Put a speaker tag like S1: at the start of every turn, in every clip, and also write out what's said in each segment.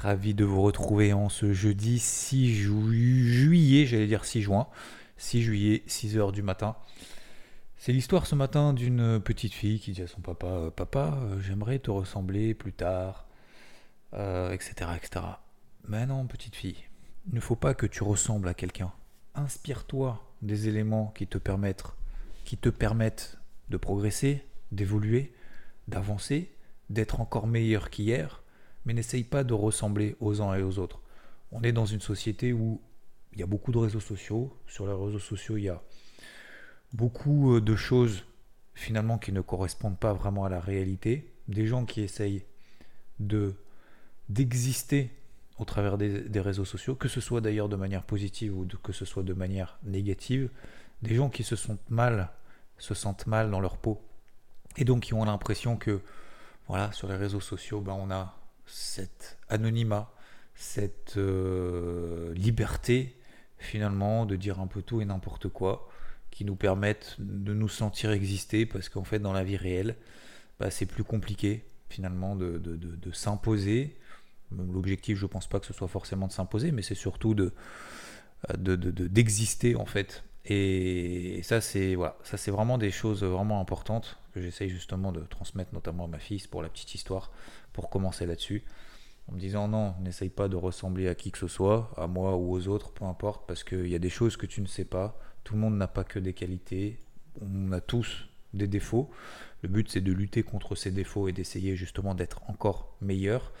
S1: Ravi de vous retrouver en ce jeudi 6 juillet, j'allais dire 6 juin, 6 juillet, 6 heures du matin. C'est l'histoire ce matin d'une petite fille qui dit à son papa euh, Papa, euh, j'aimerais te ressembler plus tard, etc., euh, etc. Mais non, petite fille, il ne faut pas que tu ressembles à quelqu'un. Inspire-toi des éléments qui te permettent, qui te permettent de progresser, d'évoluer, d'avancer, d'être encore meilleur qu'hier mais n'essaye pas de ressembler aux uns et aux autres. On est dans une société où il y a beaucoup de réseaux sociaux. Sur les réseaux sociaux, il y a beaucoup euh, de choses finalement qui ne correspondent pas vraiment à la réalité. Des gens qui essayent de d'exister au travers des, réseaux sociaux, que ce soit d'ailleurs de manière positive ou que ce soit de manière négative. Des gens qui se sentent mal, se sentent mal dans leur peau. Et donc qui ont l'impression que voilà, sur les réseaux sociaux, ben, on a cet anonymat, cette euh, liberté finalement de dire un peu tout et n'importe quoi, qui nous permettent de nous sentir exister, parce qu'en fait dans la vie réelle, bah, c'est plus compliqué finalement de, s'imposer. L'objectif, je ne pense pas que ce soit forcément de s'imposer, mais c'est surtout de, d'exister en fait. Et ça, c'est voilà, ça c'est vraiment des choses vraiment importantes que j'essaye justement de transmettre notamment à ma fille pour la petite histoire pour commencer là-dessus. En me disant non, n'essaye pas de ressembler à qui que ce soit, à moi ou aux autres, peu importe, parce qu'il y a des choses que tu ne sais pas. Tout le monde n'a pas que des qualités. On a tous des défauts. Le but c'est de lutter contre ces défauts et d'essayer justement d'être encore meilleur.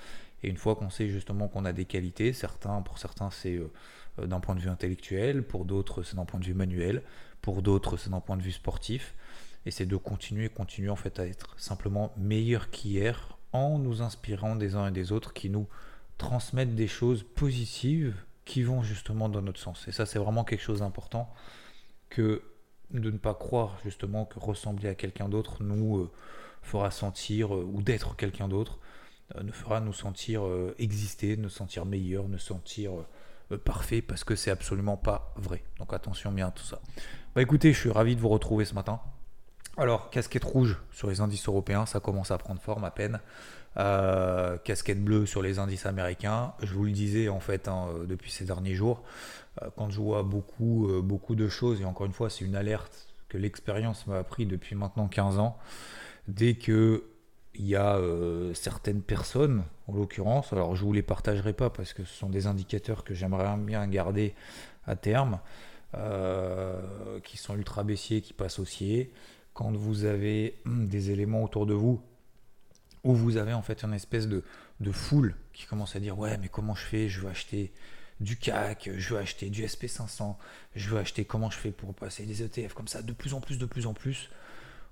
S1: Et une fois qu'on sait justement qu'on a des qualités, certains, pour certains c'est euh, d'un point de vue intellectuel, pour d'autres c'est d'un point de vue manuel, pour d'autres c'est d'un point de vue sportif. Et c'est de continuer, continuer en fait à être simplement meilleur qu'hier en nous inspirant des uns et des autres qui nous transmettent des choses positives qui vont justement dans notre sens. Et ça, c'est vraiment quelque chose d'important que de ne pas croire justement que ressembler à quelqu'un d'autre nous euh, fera sentir, euh, ou d'être quelqu'un d'autre, euh, ne fera nous sentir exister, nous sentir meilleur, nous sentir parfait, parce que c'est absolument pas vrai. Donc attention bien à tout ça. Bah écoutez, je suis ravi de vous retrouver ce matin. Alors, casquette rouge sur les indices européens, ça commence à prendre forme à peine. Euh, casquette bleue sur les indices américains. Je vous le disais en fait hein, euh, depuis ces derniers jours, euh, quand je vois beaucoup, beaucoup de choses, et encore une fois, c'est une alerte que l'expérience m'a appris depuis maintenant 15 ans. Dès que il y a certaines personnes, en l'occurrence, alors je ne vous les partagerai pas parce que ce sont des indicateurs que j'aimerais bien garder à terme, qui sont ultra baissiers, qui passent haussiers. Quand vous avez hum, des éléments autour de vous où vous avez en fait une espèce de, foule qui commence à dire ouais mais comment je fais? Je veux acheter du CAC, je veux acheter du SP500, je veux acheter comment je fais pour passer des ETF comme ça de plus en plus, de plus en plus,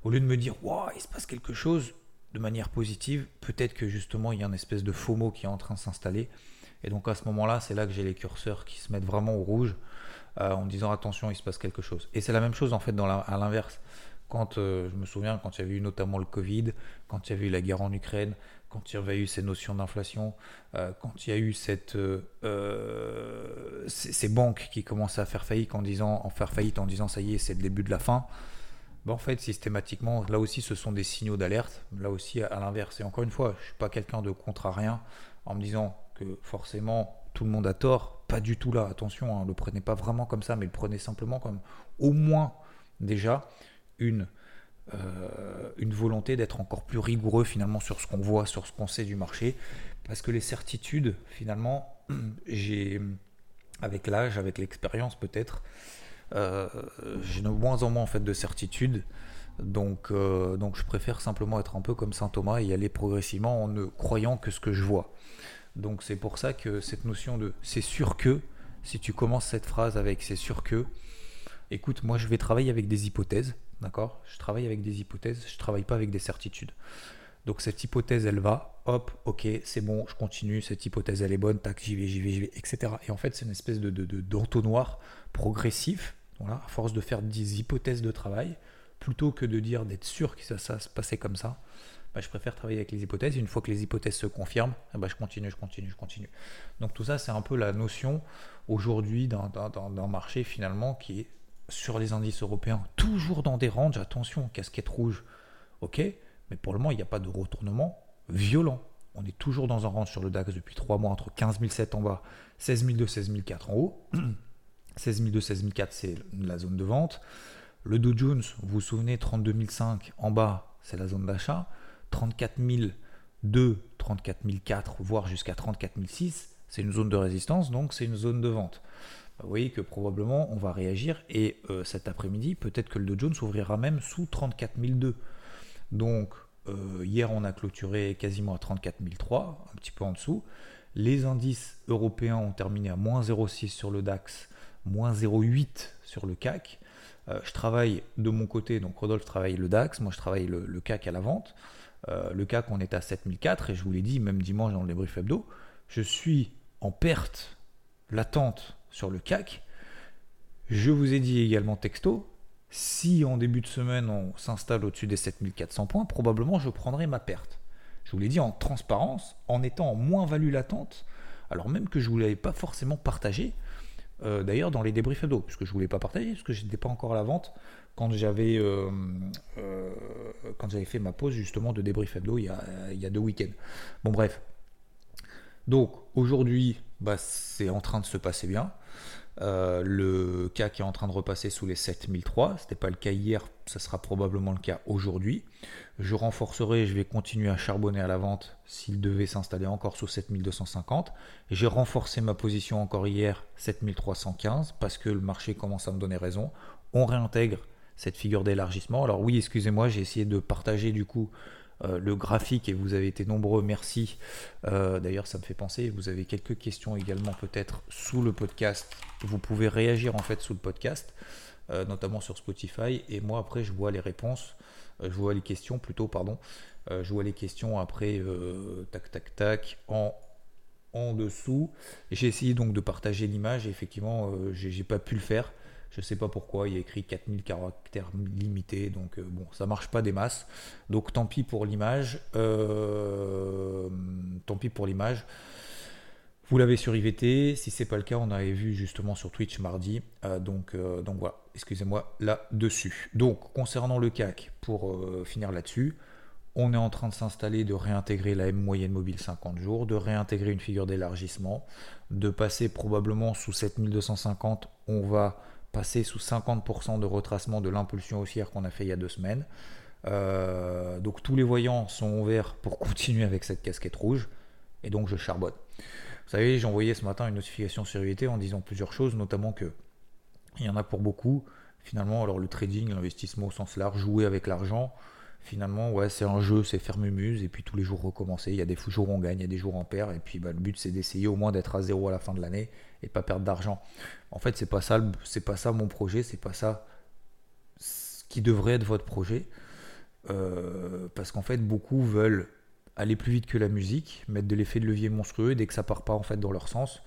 S1: au lieu de me dire waouh il se passe quelque chose de manière positive, peut-être que justement il y a une espèce de FOMO qui est en train de s'installer. Et donc à ce moment-là, c'est là que j'ai les curseurs qui se mettent vraiment au rouge euh, en disant attention, il se passe quelque chose. Et c'est la même chose en fait dans à l'inverse. Quand euh, je me souviens, quand il y avait eu notamment le Covid, quand il y avait eu la guerre en Ukraine, quand il y avait eu ces notions d'inflation, euh, quand il y a eu cette, euh, ces, banques qui commençaient à faire faillite en disant, en faire faillite en disant ça y est, c'est le début de la fin. Ben, en fait, systématiquement, là aussi, ce sont des signaux d'alerte. Là aussi, à l'inverse. Et encore une fois, je suis pas quelqu'un de contrarien en me disant que forcément tout le monde a tort. Pas du tout là. Attention, ne hein, le prenez pas vraiment comme ça, mais le prenez simplement comme au moins déjà une, euh, une volonté d'être encore plus rigoureux finalement sur ce qu'on voit, sur ce qu'on sait du marché. Parce que les certitudes, finalement, j'ai, avec l'âge, avec l'expérience peut-être, j'ai de moins en moins en fait de certitudes. Donc, euh, donc je préfère simplement être un peu comme saint Thomas et y aller progressivement en ne croyant que ce que je vois. Donc c'est pour ça que cette notion de c'est sûr que, si tu commences cette phrase avec c'est sûr que, écoute, moi je vais travailler avec des hypothèses, D'accord? Je travaille avec des hypothèses, je travaille pas avec des certitudes. Donc cette hypothèse, elle va, hop, ok, c'est bon, je continue, cette hypothèse, elle est bonne, tac, j'y vais, j'y vais, j'y vais, etc. Et en fait, c'est une espèce de, d'entonnoir progressif, voilà, à force de faire des hypothèses de travail, plutôt que de dire d'être sûr que ça, ça se passait comme ça, bah, je préfère travailler avec les hypothèses. Une fois que les hypothèses se confirment, bah, je continue, je continue, je continue. Donc tout ça, c'est un peu la notion aujourd'hui d'un, d'un marché finalement qui est sur les indices européens, toujours dans des ranges, attention, casquette rouge, ok, mais pour le moment, il n'y a pas de retournement violent. on est toujours dans un range sur le DAX depuis 3 mois entre 15 700 en bas, 16 200, 16 400 en haut. 16 200, 16 400 c'est la zone de vente. Le Dow Jones, vous vous souvenez, 32 500 en bas, c'est la zone d'achat. 34 200, 34 400, voire jusqu'à 34 600, c'est une zone de résistance, donc c'est une zone de vente. Bah, vous voyez que probablement on va réagir et euh, cet après-midi, peut-être que le Dow Jones ouvrira même sous 34 200. Donc euh, hier on a clôturé quasiment à 34 300, un petit peu en dessous. Les indices européens ont terminé à moins 0,6 sur le DAX, moins 0,8 sur le CAC. Euh, je travaille de mon côté, donc Rodolphe travaille le DAX, moi je travaille le, CAC à la vente. le CAC on est à 7004 et je vous l'ai dit même dimanche dans le débrief hebdo, je suis en perte latente sur le CAC. Je vous ai dit également texto, si en début de semaine on s'installe au-dessus des 7400 points, probablement je prendrai ma perte. Je vous l'ai dit en transparence, en étant en moins-value latente, alors même que je ne vous l'avais pas forcément partagé, euh, d'ailleurs dans les débriefs hebdo, puisque je ne voulais pas partager, parce que je n'étais pas encore à la vente quand j'avais euh, euh, fait ma pause justement de débrief hebdo il y a, il y a deux week-ends. Bon bref. Donc aujourd'hui, bah, c'est en train de se passer bien. Euh, le CAC est en train de repasser sous les 7003. Ce n'était pas le cas hier, ça sera probablement le cas aujourd'hui. Je renforcerai, je vais continuer à charbonner à la vente s'il devait s'installer encore sous 7250. J'ai renforcé ma position encore hier, 7315, parce que le marché commence à me donner raison. On réintègre cette figure d'élargissement. Alors oui, excusez-moi, j'ai essayé de partager du coup euh, le graphique et vous avez été nombreux, merci. Euh, d'ailleurs, ça me fait penser, vous avez quelques questions également peut-être sous le podcast. Vous pouvez réagir en fait sous le podcast, euh, notamment sur Spotify. Et moi après, je vois les réponses, je vois les questions plutôt, pardon. je vois les questions après, tac, tac, tac, en en dessous. J'ai essayé donc de partager l'image et effectivement, j'ai pas pu le faire. Je sais pas pourquoi, il y a écrit 4000 caractères limités, donc euh, bon, ça marche pas des masses. Donc tant pis pour l'image. Euh, tant pis pour l'image. Vous l'avez sur IVT. Si c'est pas le cas, on avait vu justement sur Twitch mardi. Euh, donc, donc voilà, excusez-moi là-dessus. Donc concernant le CAC, pour finir là-dessus, on est en train de s'installer, de réintégrer la M moyenne mobile 50 jours, de réintégrer une figure d'élargissement, de passer probablement sous 7250. On va passer sous 50% de retracement de l'impulsion haussière qu'on a fait il y a deux semaines. Euh, donc tous les voyants sont ouverts pour continuer avec cette casquette rouge. Et donc je charbonne. Vous savez, j'ai envoyé ce matin une notification sur en disant plusieurs choses, notamment que il y en a pour beaucoup. Finalement, alors le trading, l'investissement au sens large, jouer avec l'argent, finalement, ouais, c'est un jeu, c'est faire mumuse, et puis tous les jours recommencer. Il y a des jours où on gagne, il y a des jours où on perd, et puis bah, le but c'est d'essayer au moins d'être à zéro à la fin de l'année et pas perdre d'argent. En fait, c'est pas ça, c'est pas ça mon projet, c'est pas ça ce qui devrait être votre projet, euh, parce qu'en fait, beaucoup veulent aller plus vite que la musique, mettre de l'effet de levier monstrueux, et dès que ça part pas en fait dans leur sens,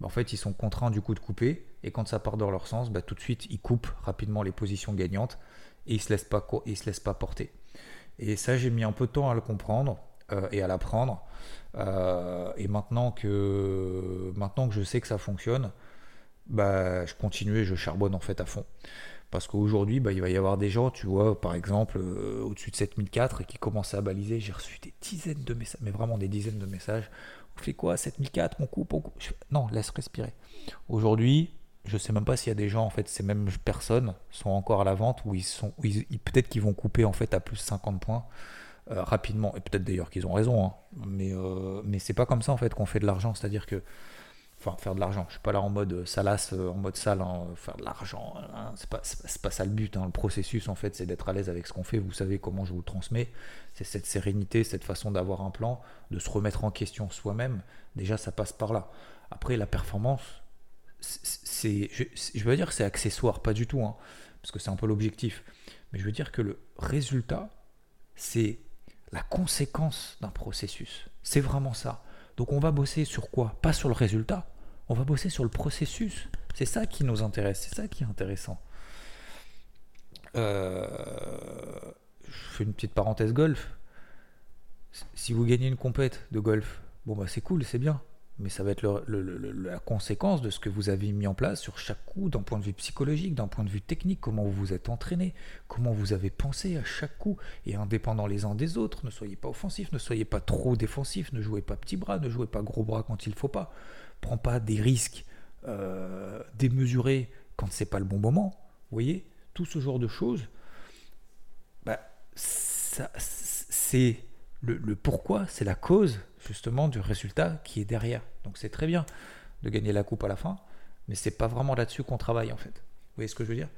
S1: bah, en fait, ils sont contraints du coup de couper, et quand ça part dans leur sens, bah, tout de suite, ils coupent rapidement les positions gagnantes et ils se laissent pas, ils se laissent pas porter. Et ça, j'ai mis un peu de temps à le comprendre euh, et à l'apprendre. Euh, et maintenant que, maintenant que je sais que ça fonctionne, bah, je continue et je charbonne en fait à fond. Parce qu'aujourd'hui, bah, il va y avoir des gens, tu vois, par exemple, euh, au-dessus de 7004 et qui commencent à baliser. J'ai reçu des dizaines de messages, mais vraiment des dizaines de messages. On fait quoi 7004 On coupe, on coupe. Non, laisse respirer. Aujourd'hui, je sais même pas s'il y a des gens, en fait, ces mêmes personnes sont encore à la vente ou ils sont, peut-être qu'ils vont couper en fait à plus 50 points euh, rapidement. Et peut-être d'ailleurs qu'ils ont raison, hein. mais euh, mais c'est pas comme ça en fait qu'on fait de l'argent. C'est-à-dire que, enfin, faire de l'argent. Je suis pas là en mode salace, euh, en mode sale, hein, faire de l'argent. Hein. c'est pas, pas, ça le but. Le processus en fait, c'est d'être à l'aise avec ce qu'on fait. Vous savez comment je vous le transmets. C'est cette sérénité, cette façon d'avoir un plan, de se remettre en question soi-même. Déjà, ça passe par là. Après, la performance c'est, je, veux dire que c'est accessoire, pas du tout, hein, parce que c'est un peu l'objectif. Mais je veux dire que le résultat, c'est la conséquence d'un processus. C'est vraiment ça. Donc on va bosser sur quoi? Pas sur le résultat. On va bosser sur le processus. C'est ça qui nous intéresse. C'est ça qui est intéressant. Euh, je fais une petite parenthèse golf. Si vous gagnez une compète de golf, bon bah c'est cool, c'est bien. Mais ça va être la conséquence de ce que vous avez mis en place sur chaque coup, d'un point de vue psychologique, d'un point de vue technique, comment vous vous êtes entraîné, comment vous avez pensé à chaque coup, et indépendant les uns des autres, ne soyez pas offensifs, ne soyez pas trop défensifs, ne jouez pas petit bras, ne jouez pas gros bras quand il faut pas, prends pas des risques euh, démesurés quand c'est pas le bon moment, vous voyez, tout ce genre de choses, bah, c'est le pourquoi, c'est la cause justement du résultat qui est derrière. Donc c'est très bien de gagner la coupe à la fin, mais c'est pas vraiment là-dessus qu'on travaille en fait. Vous voyez ce que je veux dire?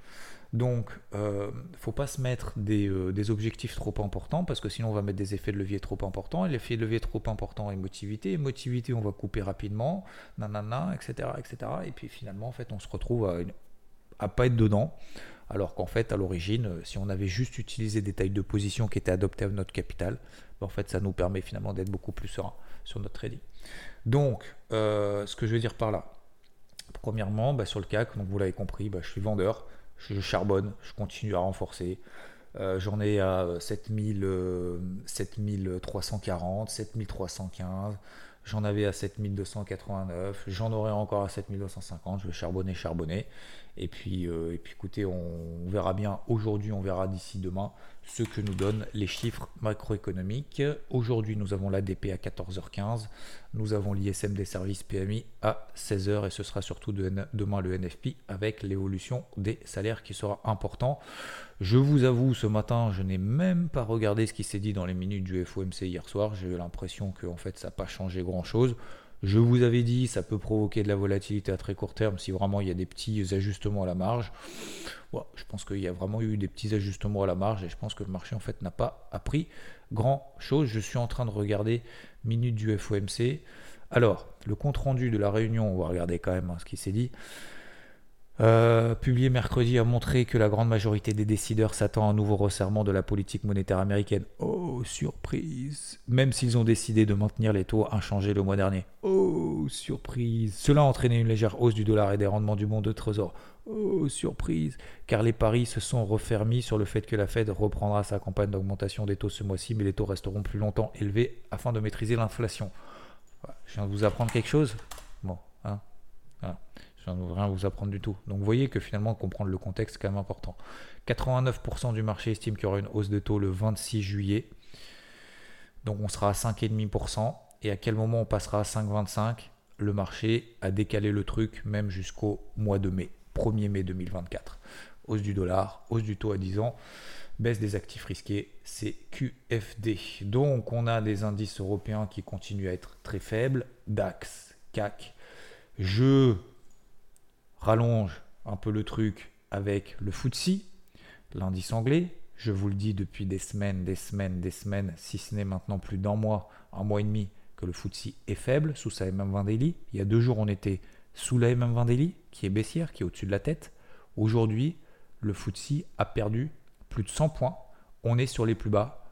S1: Donc, euh, faut pas se mettre euh, des, objectifs trop importants parce que sinon on va mettre des effets de levier trop importants. Et l'effet de levier trop important est motivité. Et on va couper rapidement, nanana, etc., etc. Et puis finalement, en fait, on se retrouve à, à pas être dedans. Alors qu'en fait, à l'origine, euh, si on avait juste utilisé des tailles de position qui étaient adoptées à notre capital, ben, en fait, ça nous permet finalement d'être beaucoup plus serein sur notre trading. Donc, euh, ce que je veux dire par là, premièrement, ben, sur le CAC, donc vous l'avez compris, ben, je suis vendeur, je charbonne, je continue à renforcer. Euh, j'en ai à 7000, 7340, 7315. J'en avais à 7289, j'en aurai encore à 7250, je vais charbonner, charbonner. Et puis, euh, et puis écoutez, on, verra bien aujourd'hui, on verra d'ici demain ce que nous donnent les chiffres macroéconomiques. Aujourd'hui, nous avons l'ADP à 14h15, nous avons l'ISM des services PMI à 16h et ce sera surtout demain le NFP avec l'évolution des salaires qui sera important. Je vous avoue, ce matin, je n'ai même pas regardé ce qui s'est dit dans les minutes du FOMC hier soir. J'ai eu l'impression que en fait, ça n'a pas changé grand-chose. Je vous avais dit, ça peut provoquer de la volatilité à très court terme si vraiment il y a des petits ajustements à la marge. je pense qu'il y a vraiment eu des petits ajustements à la marge et je pense que le marché en fait n'a pas appris grand chose. Je suis en train de regarder minutes du FOMC. Alors, le compte rendu de la réunion, on va regarder quand même hein, ce qui s'est dit. Euh, publié mercredi a montré que la grande majorité des décideurs s'attend à un nouveau resserrement de la politique monétaire américaine. Oh, surprise Même s'ils ont décidé de maintenir les taux inchangés le mois dernier. Oh, surprise Cela a entraîné une légère hausse du dollar et des rendements du monde de trésor. Oh, surprise Car les paris se sont refermis sur le fait que la Fed reprendra sa campagne d'augmentation des taux ce mois-ci, mais les taux resteront plus longtemps élevés afin de maîtriser l'inflation. Je viens de vous apprendre quelque chose? Bon, hein ça ne rien vous apprendre du tout. Donc vous voyez que finalement comprendre le contexte est quand même important. 89% du marché estime qu'il y aura une hausse de taux le 26 juillet. Donc on sera à 5,5%. Et à quel moment on passera à 5,25 Le marché a décalé le truc même jusqu'au mois de mai, 1er mai 2024. Hausse du dollar, hausse du taux à 10 ans, baisse des actifs risqués, c'est QFD. Donc on a des indices européens qui continuent à être très faibles, DAX, CAC. Je rallonge un peu le truc avec le FTSE, l'indice anglais. Je vous le dis depuis des semaines, des semaines, des semaines, si ce n'est maintenant plus d'un mois, un mois et demi, que le FTSE est faible sous sa MM20 daily. Il y a deux jours, on était sous la MM20 daily, qui est baissière, qui est au-dessus de la tête. Aujourd'hui, le FTSE a perdu plus de 100 points. On est sur les plus bas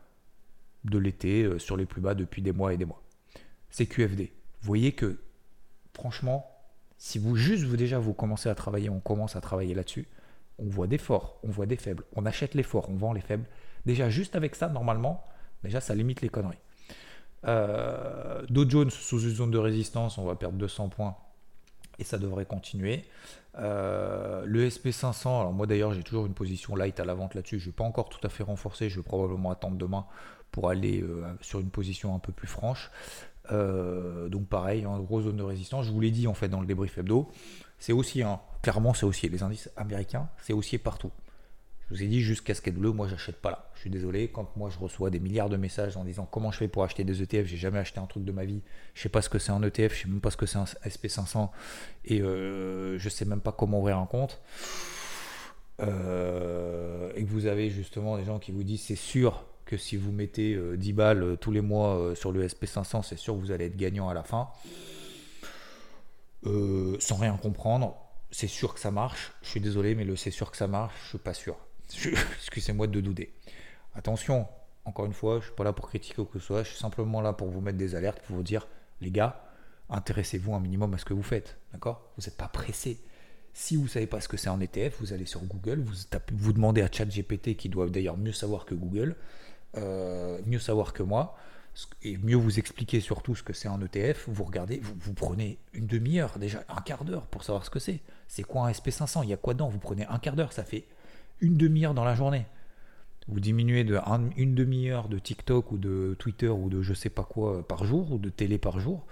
S1: de l'été, euh, sur les plus bas depuis des mois et des mois. C'est QFD. Vous voyez que, franchement, si vous juste vous déjà vous commencez à travailler, on commence à travailler là-dessus, on voit des forts, on voit des faibles, on achète les forts, on vend les faibles. Déjà juste avec ça, normalement, déjà ça limite les conneries. Euh, Dow Jones sous une zone de résistance, on va perdre 200 points et ça devrait continuer. Euh, le SP500, alors moi d'ailleurs j'ai toujours une position light à la vente là-dessus, je ne vais pas encore tout à fait renforcer, je vais probablement attendre demain pour aller euh, sur une position un peu plus franche. Euh, donc pareil, en gros zone de résistance. Je vous l'ai dit en fait dans le débrief hebdo. C'est aussi, hein, clairement, c'est aussi les indices américains, c'est aussi partout. Je vous ai dit juste casquette bleue, moi j'achète pas là. Je suis désolé, quand moi je reçois des milliards de messages en disant comment je fais pour acheter des ETF, j'ai jamais acheté un truc de ma vie, je sais pas ce que c'est un ETF, je sais même pas ce que c'est un SP500 et euh, je sais même pas comment ouvrir un compte. Euh, et que vous avez justement des gens qui vous disent c'est sûr que si vous mettez 10 euh, balles euh, tous les mois euh, sur le SP500, c'est sûr que vous allez être gagnant à la fin. sans rien comprendre, c'est sûr que ça marche. Je suis désolé, mais le c'est sûr que ça marche, je suis pas sûr. Excusez-moi de douter. Attention, encore une fois, je suis pas là pour critiquer ou que ce soit, je suis simplement là pour vous mettre des alertes, pour vous dire, les gars, intéressez-vous un minimum à ce que vous faites. D'accord? Vous n'êtes pas pressé. Si vous ne savez pas ce que c'est un ETF, vous allez sur Google, vous, vous demandez à ChatGPT, qui doit d'ailleurs mieux savoir que Google, euh, mieux savoir que moi, et mieux vous expliquer surtout ce que c'est un ETF, vous regardez, vous, prenez une demi-heure, déjà un quart d'heure pour savoir ce que c'est. C'est quoi un SP500 Il y a quoi dedans? Vous prenez un quart d'heure, ça fait une demi-heure dans la journée. Vous diminuez de une demi-heure de TikTok ou de Twitter ou de je sais pas quoi par jour ou de télé par jour.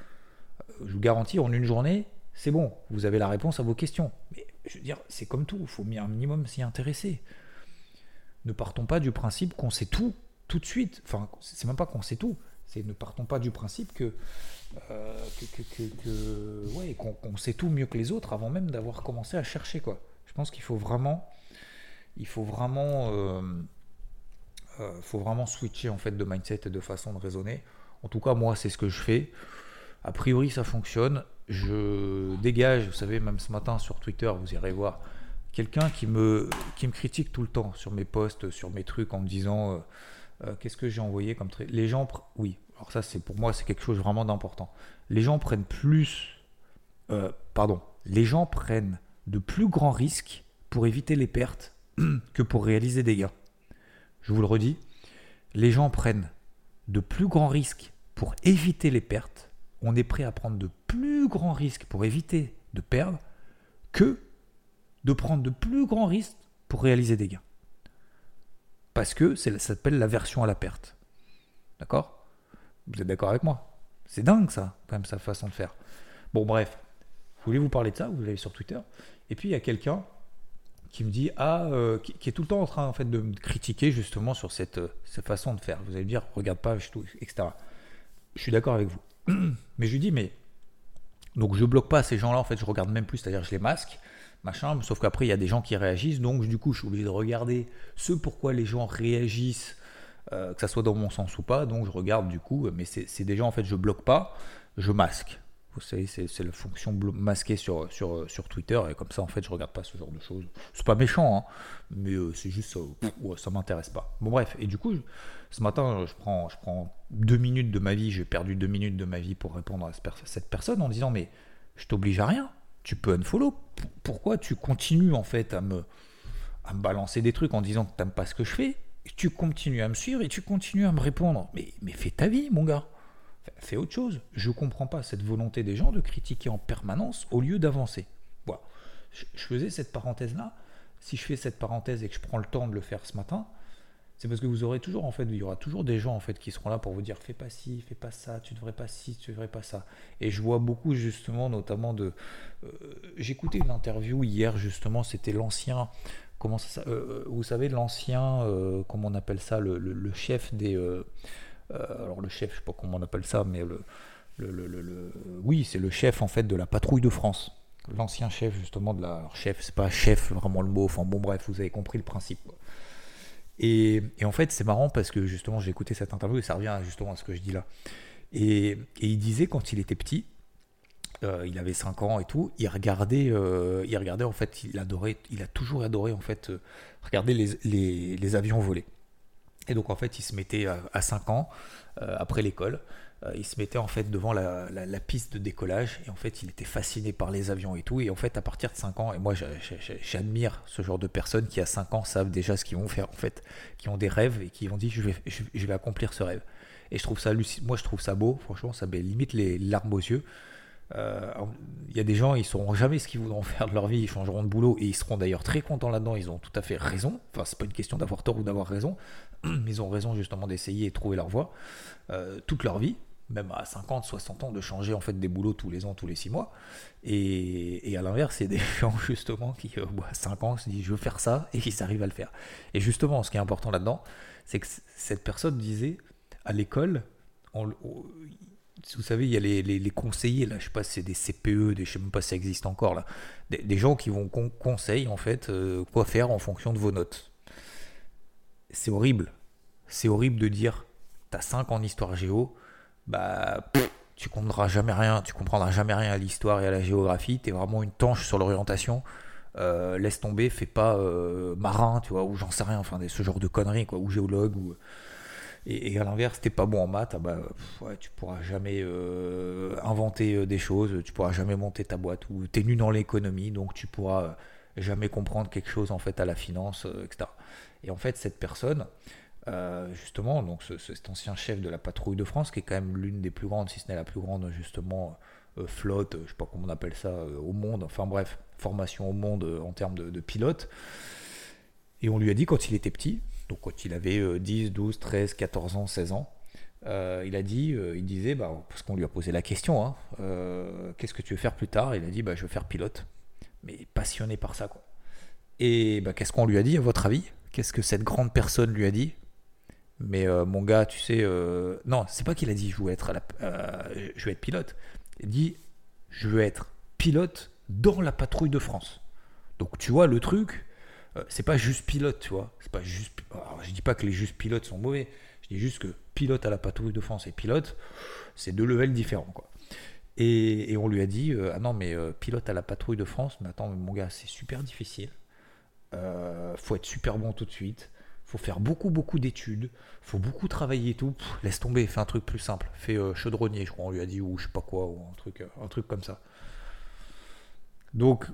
S1: Euh, je vous garantis, en une journée, c'est bon, vous avez la réponse à vos questions. Mais je veux dire, c'est comme tout, il faut un minimum s'y intéresser. Ne partons pas du principe qu'on sait tout tout de suite. Enfin, c'est même pas qu'on sait tout, c'est ne partons pas du principe que, euh, qu'on sait tout mieux que les autres avant même d'avoir commencé à chercher quoi. Je pense qu'il faut vraiment, il faut vraiment, euh, euh, faut vraiment switcher en fait de mindset et de façon de raisonner. En tout cas, moi, c'est ce que je fais. A priori, ça fonctionne. Je dégage, vous savez, même ce matin sur Twitter, vous irez voir quelqu'un qui me, qui me critique tout le temps sur mes posts, sur mes trucs en me disant qu'est-ce que j'ai envoyé comme trait Les gens, oui, alors ça c'est pour moi c'est quelque chose vraiment d'important. Les gens prennent plus, euh, pardon, les gens prennent de plus grands risques pour éviter les pertes que pour réaliser des gains. Je vous le redis, les gens prennent de plus grands risques pour éviter les pertes. On est prêt à prendre de plus grands risques pour éviter de perdre que de prendre de plus grands risques pour réaliser des gains. Parce que ça s'appelle l'aversion à la perte. D'accord? Vous êtes d'accord avec moi? C'est dingue ça, quand même, sa façon de faire. Bon, bref, je voulais vous parler de ça, vous l'avez sur Twitter. Et puis il y a quelqu'un qui me dit ah euh, qui, est tout le temps en train en fait de me critiquer justement sur cette, euh, cette façon de faire. Vous allez me dire regarde pas etc. Je suis d'accord avec vous, mais je lui dis mais donc je bloque pas ces gens-là en fait je regarde même plus c'est-à-dire je les masque machin. Sauf qu'après il y a des gens qui réagissent donc du coup je suis obligé de regarder ce pourquoi les gens réagissent euh, que ça soit dans mon sens ou pas. Donc je regarde du coup, mais c'est déjà en fait je bloque pas, je masque. Vous savez, c'est la fonction masquée sur, sur, sur Twitter, et comme ça, en fait, je regarde pas ce genre de choses. C'est pas méchant, hein, mais euh, c'est juste, ça ça m'intéresse pas. Bon, bref, et du coup, ce matin, je prends, je prends deux minutes de ma vie, j'ai perdu deux minutes de ma vie pour répondre à cette personne en disant, mais je t'oblige à rien, tu peux unfollow. Pourquoi tu continues, en fait, à me, balancer des trucs en disant que t'aimes pas ce que je fais tu continues à me suivre et tu continues à me répondre? Mais, mais fais ta vie, mon gars. Fais autre chose. Je ne comprends pas cette volonté des gens de critiquer en permanence au lieu d'avancer. Voilà. Je, faisais cette parenthèse-là. Si je fais cette parenthèse et que je prends le temps de le faire ce matin, c'est parce que vous aurez toujours, en fait, il y aura toujours des gens, en fait, qui seront là pour vous dire fais pas ci, fais pas ça, tu devrais pas ci, tu devrais pas ça. Et je vois beaucoup, justement, notamment de. Euh, j'écoutais une interview hier, justement, c'était l'ancien comment ça, euh, euh, vous savez, l'ancien, euh, comment on appelle ça, le, chef des. alors le chef, je sais pas comment on appelle ça, mais le, le, oui, c'est le chef en fait de la patrouille de France. L'ancien chef justement de la chef, c'est pas chef vraiment le mot. Enfin bon bref, vous avez compris le principe. Et, en fait, c'est marrant parce que justement, j'ai écouté cette interview et ça revient justement à ce que je dis là. et il disait quand il était petit, euh, il avait 5 ans et tout, il regardait, euh, il regardait en fait, il adorait, il a toujours adoré en fait euh, regarder les, avions voler. Et donc en fait, il se mettait à, 5 ans, après l'école, il se mettait en fait devant la, la, piste de décollage et en fait, il était fasciné par les avions et tout. Et en fait, à partir de 5 ans, et moi j'admire ce genre de personnes qui à 5 ans savent déjà ce qu'ils vont faire en fait, qui ont des rêves et qui ont dit je vais, je, vais accomplir ce rêve. Et je trouve ça, moi je trouve ça beau, franchement, ça met limite les larmes aux yeux. Euh, il y a des gens, ils sauront jamais ce qu'ils voudront faire de leur vie, ils changeront de boulot et ils seront d'ailleurs très contents là-dedans. Ils ont tout à fait raison. Enfin, c'est pas une question d'avoir tort ou d'avoir raison. Ils ont raison justement d'essayer et de trouver leur voie euh, toute leur vie, même à 50, 60 ans, de changer en fait des boulots tous les ans, tous les 6 mois. Et, à l'inverse, c'est des gens justement qui, euh, à 5 ans, se disent je veux faire ça et qui s'arrivent à le faire. Et justement, ce qui est important là-dedans, c'est que cette personne disait à l'école, vous savez, il y a les, conseillers, là, je sais pas si c'est des CPE, des, je sais même pas si ça existe encore, là, des, gens qui vont conseiller en fait euh, quoi faire en fonction de vos notes. C'est horrible. C'est horrible de dire, tu as 5 en histoire géo, bah, tu comprendras jamais rien, tu comprendras jamais rien à l'histoire et à la géographie, tu es vraiment une tanche sur l'orientation. Euh, laisse tomber, fais pas euh, marin, tu vois, ou j'en sais rien, enfin, ce genre de conneries, quoi, ou géologue, ou et, à l'inverse, t'es pas bon en maths, ah bah, tu pourras jamais euh, inventer euh, des choses, tu pourras jamais monter ta boîte, ou t'es nul dans l'économie, donc tu pourras jamais comprendre quelque chose en fait à la finance, etc. Et en fait, cette personne, euh, justement, donc cet ancien chef de la patrouille de France, qui est quand même l'une des plus grandes, si ce n'est la plus grande, justement, euh, flotte, je sais pas comment on appelle ça, euh, au monde, enfin bref, formation au monde en termes de, pilote. Et on lui a dit quand il était petit, donc quand il avait 10, 12, 13, 14 ans, 16 ans, il a dit, il disait, bah, parce qu'on lui a posé la question, hein, qu'est-ce que tu veux faire plus tard? Il a dit, bah, je veux faire pilote. Mais passionné par ça, quoi. Et bah, qu'est-ce qu'on lui a dit, à votre avis? Qu'est-ce que cette grande personne lui a dit? Mais euh, mon gars, tu sais, euh, non, c'est pas qu'il a dit je veux être, euh, je veux être pilote. Il dit je veux être pilote dans la patrouille de France. Donc tu vois le truc, c'est pas juste pilote, tu vois. C'est pas juste. je dis pas que les juste pilotes sont mauvais. Je dis juste que pilote à la patrouille de France et pilote, c'est deux levels différents, quoi. Et, on lui a dit ah non mais pilote à la patrouille de France, mais attends mon gars, c'est super difficile. faut être super bon tout de suite faut faire beaucoup, beaucoup d'études, faut beaucoup travailler et tout. laisse tomber, fais un truc plus simple. Fais euh, chaudronnier, je crois, on lui a dit, ou je sais pas quoi, ou un truc, euh, un truc comme ça. Donc,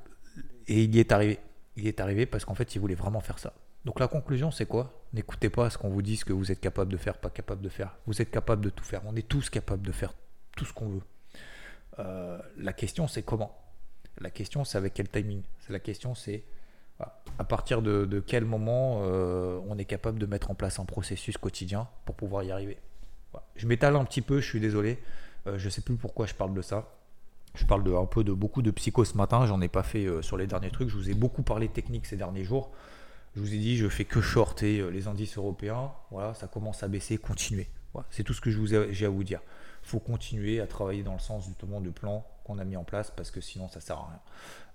S1: et il y est arrivé. Il y est arrivé parce qu'en fait, il voulait vraiment faire ça. Donc la conclusion, c'est quoi? N'écoutez pas ce qu'on vous dit, ce que vous êtes capable de faire, pas capable de faire. Vous êtes capable de tout faire. On est tous capables de faire tout ce qu'on veut. Euh, la question, c'est comment? La question, c'est avec quel timing? La question, c'est à partir de, quel moment euh, on est capable de mettre en place un processus quotidien pour pouvoir y arriver? Je m'étale un petit peu, je suis désolé. Euh, je ne sais plus pourquoi je parle de ça. Je parle de, un peu de beaucoup de psycho ce matin. J'en ai pas fait euh, sur les derniers trucs. Je vous ai beaucoup parlé technique ces derniers jours. Je vous ai dit, je fais que shorter les indices européens. Voilà, ça commence à baisser. Continuez. c'est tout ce que j'ai à vous dire. Faut continuer à travailler dans le sens justement du plan qu'on a mis en place parce que sinon ça sert à rien.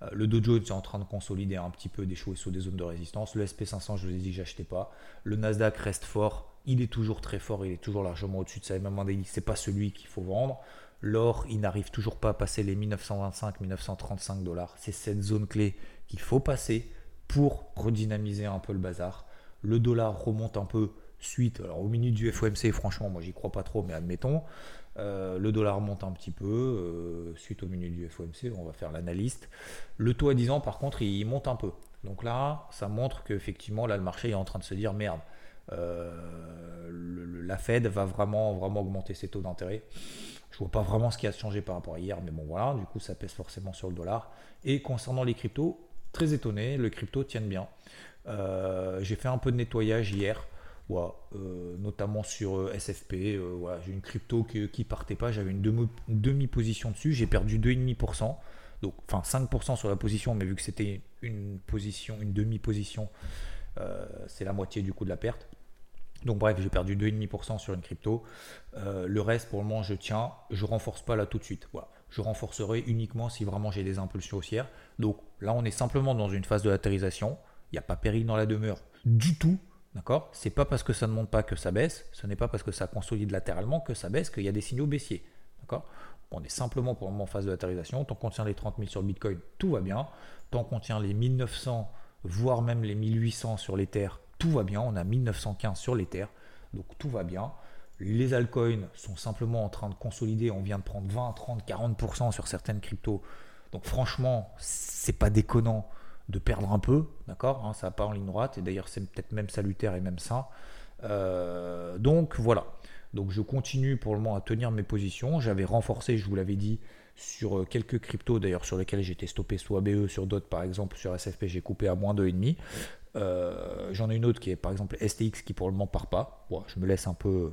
S1: Euh, le Dow Jones est en train de consolider un petit peu, d'échouer sur des zones de résistance. Le SP500, je vous ai dit, j'achetais pas. Le Nasdaq reste fort. Il est toujours très fort. Il est toujours largement au-dessus de sa MM daily. C'est pas celui qu'il faut vendre. L'or, il n'arrive toujours pas à passer les 1925-1935 dollars. C'est cette zone clé qu'il faut passer pour redynamiser un peu le bazar. Le dollar remonte un peu suite. Alors au minute du FOMC, franchement, moi j'y crois pas trop, mais admettons. Euh, le dollar monte un petit peu euh, suite au minute du FOMC, on va faire l'analyste. Le taux à 10 ans, par contre, il monte un peu. Donc là, ça montre qu'effectivement, là, le marché est en train de se dire merde, euh, la Fed va vraiment, augmenter ses taux d'intérêt. Je vois pas vraiment ce qui a changé par rapport à hier, mais bon voilà, du coup, ça pèse forcément sur le dollar. Et concernant les cryptos, très étonné, le crypto tient bien. J'ai fait un peu de nettoyage hier. Euh, notamment sur euh, SFP. Euh, j'ai une crypto qui, qui partait pas, j'avais une demi-position dessus, j'ai perdu 2,5%. Donc, enfin 5% sur la position, mais vu que c'était une position, une demi-position, c'est la moitié du coût de la perte. Donc bref, j'ai perdu 2,5% sur une crypto. le reste, pour le moment, je tiens. Je renforce pas là tout de suite. Voilà. Je renforcerai uniquement si vraiment j'ai des impulsions haussières. Donc là, on est simplement dans une phase de latérisation. Il n'y a pas péril dans la demeure du tout. D'accord? C'est pas parce que ça ne monte pas que ça baisse, ce n'est pas parce que ça consolide latéralement que ça baisse qu'il y a des signaux baissiers. D'accord? On est simplement pour le moment en phase de latérisation. Tant qu'on tient les 30 000 sur Bitcoin, tout va bien. Tant qu'on tient les 1900, voire même les 1800 sur l'Ether, tout va bien. On a 1915 sur l'Ether, donc tout va bien. Les altcoins sont simplement en train de consolider. On vient de prendre 20, 30, 40% sur certaines cryptos. Donc franchement, c'est pas déconnant de perdre un peu, d'accord hein, Ça va pas en ligne droite, et d'ailleurs c'est peut-être même salutaire et même sain. Euh, donc voilà. Donc je continue pour le moment à tenir mes positions. J'avais renforcé, je vous l'avais dit, sur euh, quelques cryptos d'ailleurs sur lesquels j'étais stoppé sous ABE, sur d'autres par exemple, sur SFP j'ai coupé à moins 2,5. Euh, J'en ai une autre qui est par exemple STX qui pour le moment part pas. je me laisse un peu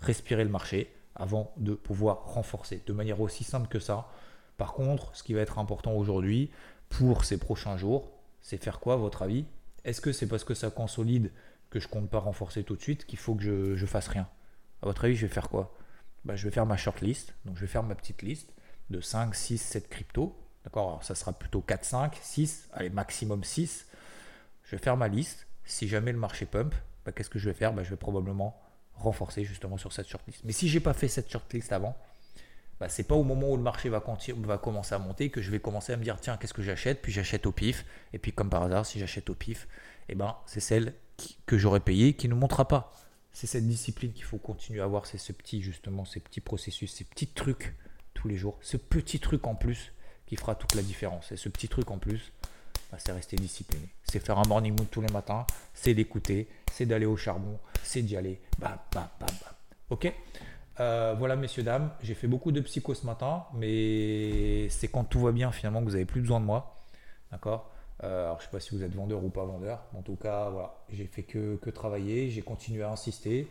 S1: respirer le marché avant de pouvoir renforcer de manière aussi simple que ça. Par contre, ce qui va être important aujourd'hui, pour ces prochains jours, c'est faire quoi à votre avis? Est-ce que c'est parce que ça consolide que je compte pas renforcer tout de suite qu'il faut que je, fasse rien? À votre avis, je vais faire quoi? Bah, Je vais faire ma shortlist, donc je vais faire ma petite liste de 5, 6, 7 cryptos. D'accord? Alors ça sera plutôt 4, 5, 6, allez, maximum 6. Je vais faire ma liste. Si jamais le marché pump, bah, qu'est-ce que je vais faire? Bah, Je vais probablement renforcer justement sur cette shortlist. Mais si j'ai pas fait cette shortlist avant, bah, c'est pas au moment où le marché va, va, commencer à monter que je vais commencer à me dire tiens qu'est-ce que j'achète? Puis j'achète au pif. Et puis comme par hasard si j'achète au pif eh ben c'est celle que j'aurais payée qui ne montera pas. C'est cette discipline qu'il faut continuer à avoir c'est ce petit justement ces petits processus ces petits trucs tous les jours. Ce petit truc en plus qui fera toute la différence. Et ce petit truc en plus bah, c'est rester discipliné. C'est faire un morning mood tous les matins c'est l'écouter c'est d'aller au charbon, c'est d'y aller. Bam, bam, bam, bam. Ok? Euh, voilà, messieurs, dames, j'ai fait beaucoup de psycho ce matin, mais c'est quand tout va bien finalement que vous avez plus besoin de moi. D'accord? Euh, Alors, je sais pas si vous êtes vendeur ou pas vendeur. En tout cas, voilà, j'ai fait que, que travailler, j'ai continué à insister.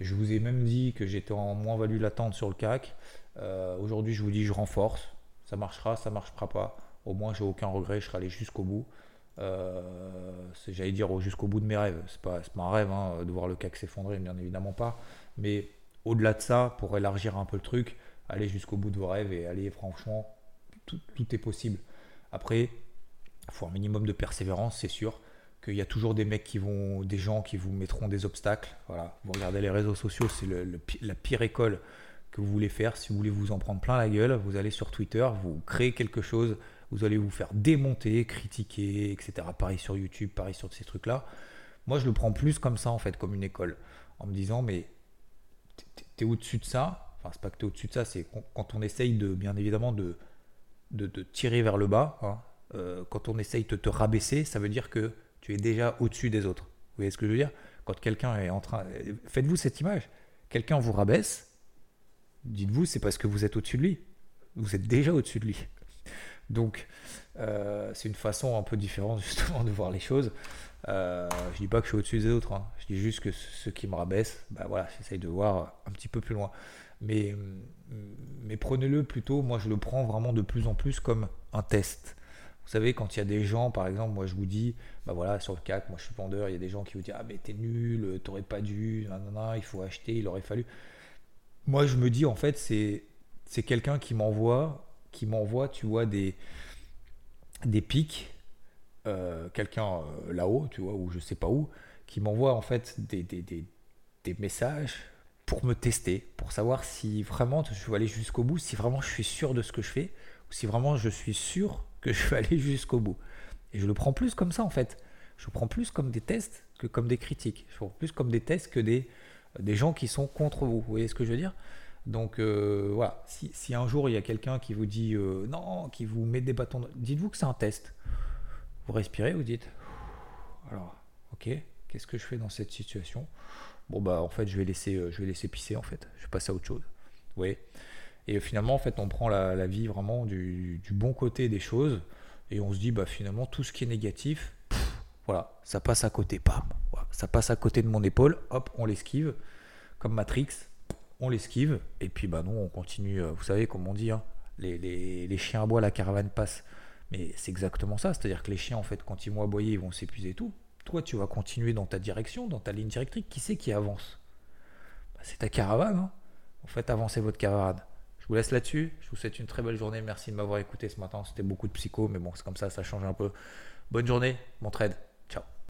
S1: Je vous ai même dit que j'étais en moins-value latente sur le CAC. Euh, aujourd'hui, je vous dis, je renforce. Ça marchera, ça marchera pas. Au moins, j'ai aucun regret, je serai allé jusqu'au bout. J'allais dire jusqu'au bout de mes rêves. C'est pas, pas un rêve hein, de voir le CAC s'effondrer, bien évidemment pas. Mais au-delà de ça, pour élargir un peu le truc, allez jusqu'au bout de vos rêves et allez, franchement, tout, est possible. Après, il faut un minimum de persévérance, c'est sûr. Qu'il y a toujours des mecs qui vont, des gens qui vous mettront des obstacles. Voilà, vous regardez les réseaux sociaux, c'est la pire école que vous voulez faire. Si vous voulez vous en prendre plein la gueule, vous allez sur Twitter, vous créez quelque chose, vous allez vous faire démonter, critiquer, etc. Pareil sur YouTube, pareil sur ces trucs-là. Moi, je le prends plus comme ça, en fait, comme une école. En me disant, mais tu es au-dessus de ça. Enfin, c'est pas que tu es au-dessus de ça, c'est quand on essaye de, bien évidemment, de, de, tirer vers le bas. Hein, euh, quand on essaye de te rabaisser, ça veut dire que tu es déjà au-dessus des autres. Vous voyez ce que je veux dire? Quand quelqu'un est en train. Faites-vous cette image. Quelqu'un vous rabaisse, dites-vous, c'est parce que vous êtes au-dessus de lui. Vous êtes déjà au-dessus de lui. Donc, euh, c'est une façon un peu différente justement de voir les choses. Euh, je dis pas que je suis au-dessus des autres, hein. je dis juste que ceux qui me rabaissent, bah voilà, j'essaye de voir un petit peu plus loin. Mais, mais prenez-le plutôt, moi je le prends vraiment de plus en plus comme un test. Vous savez, quand il y a des gens, par exemple, moi je vous dis, bah voilà, sur le CAC, moi je suis vendeur, il y a des gens qui vous disent, ah mais t'es nul, t'aurais pas dû, il faut acheter, il aurait fallu. Moi je me dis, en fait, c'est quelqu'un qui m'envoie, qui m'envoie, tu vois, des, des pics euh, quelqu'un euh, là-haut, tu vois, ou je sais pas où, qui m'envoie en fait des, des, des, messages pour me tester, pour savoir si vraiment je vais aller jusqu'au bout, si vraiment je suis sûr de ce que je fais, ou si vraiment je suis sûr que je vais aller jusqu'au bout. Et je le prends plus comme ça en fait. Je le prends plus comme des tests que comme des critiques. Je le prends plus comme des tests que des, des gens qui sont contre vous. Vous voyez ce que je veux dire? Donc euh, voilà, si, un jour il y a quelqu'un qui vous dit non, qui vous met des bâtons, dites-vous que c'est un test. Vous respirez, vous dites, alors, ok, qu'est-ce que je fais dans cette situation? Bon bah en fait je vais laisser, euh, je vais laisser pisser en fait, je vais passer à autre chose. Oui. Et finalement en fait on prend la, vie vraiment du, bon côté des choses et on se dit bah finalement tout ce qui est négatif, voilà, ça passe à côté, pam, ça passe à côté de mon épaule, hop, on l'esquive, comme Matrix, on l'esquive, et puis bah non, on continue, euh, vous savez comme on dit, hein, les, les, chiens à bois, la caravane passe. Mais c'est exactement ça, c'est-à-dire que les chiens, en fait, quand ils vont aboyer, ils vont s'épuiser tout. Toi, tu vas continuer dans ta direction, dans ta ligne directrice. Qui c'est qui avance? Bah, C'est ta caravane. Hein en fait, avancez votre caravane. Je vous laisse là-dessus. Je vous souhaite une très belle journée. Merci de m'avoir écouté ce matin. C'était beaucoup de psycho, mais bon, c'est comme ça, ça change un peu. Bonne journée, mon trade.